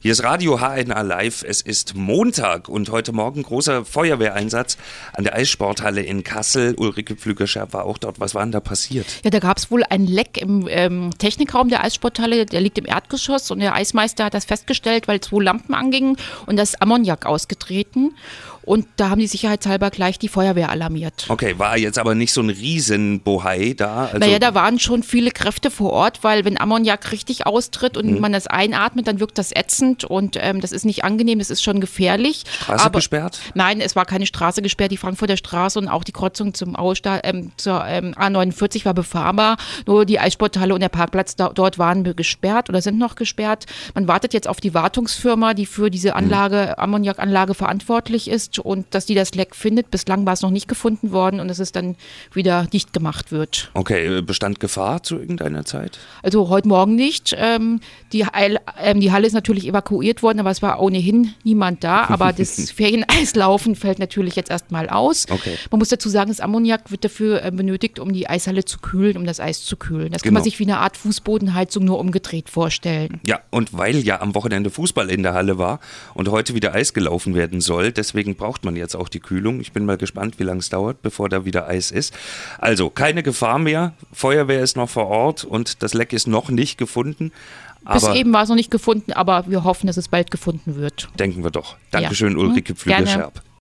Hier ist Radio HNA Live. Es ist Montag und heute Morgen großer Feuerwehreinsatz an der Eissporthalle in Kassel. Ulrike Pflügerscherb war auch dort. Was war denn da passiert? Ja, da gab es wohl ein Leck im ähm, Technikraum der Eissporthalle. Der liegt im Erdgeschoss und der Eismeister hat das festgestellt, weil zwei Lampen angingen und das ist Ammoniak ausgetreten. Und da haben die sicherheitshalber gleich die Feuerwehr alarmiert. Okay, war jetzt aber nicht so ein Riesenbohai da? Also naja, da waren schon viele Kräfte vor Ort, weil wenn Ammoniak richtig austritt und mhm. man das einatmet, dann wirkt das ätzend und ähm, das ist nicht angenehm, das ist schon gefährlich. Straße aber, gesperrt? Nein, es war keine Straße gesperrt. Die Frankfurter Straße und auch die Kreuzung zum Austa ähm, zur ähm, A49 war befahrbar. Nur die Eissporthalle und der Parkplatz da, dort waren gesperrt oder sind noch gesperrt. Man wartet jetzt auf die Wartungsfirma, die für diese Anlage, mhm. Ammoniakanlage verantwortlich ist und dass die das Leck findet. Bislang war es noch nicht gefunden worden und dass es dann wieder dicht gemacht wird. Okay, äh, bestand Gefahr zu irgendeiner Zeit? Also heute Morgen nicht. Ähm, die, ähm, die Halle ist natürlich evakuiert worden, aber es war ohnehin niemand da. Aber das Ferieneislaufen fällt natürlich jetzt erstmal aus. Okay. Man muss dazu sagen, das Ammoniak wird dafür äh, benötigt, um die Eishalle zu kühlen, um das Eis zu kühlen. Das genau. kann man genau. sich wie eine Art Fußbodenheizung nur umgedreht vorstellen. Ja, und weil ja am Wochenende Fußball in der Halle war und heute wieder Eis gelaufen werden soll, deswegen braucht braucht man jetzt auch die Kühlung. Ich bin mal gespannt, wie lange es dauert, bevor da wieder Eis ist. Also keine Gefahr mehr. Feuerwehr ist noch vor Ort und das Leck ist noch nicht gefunden. Bis eben war es noch nicht gefunden, aber wir hoffen, dass es bald gefunden wird. Denken wir doch. Dankeschön, ja. Ulrike Pflüger-Scherb.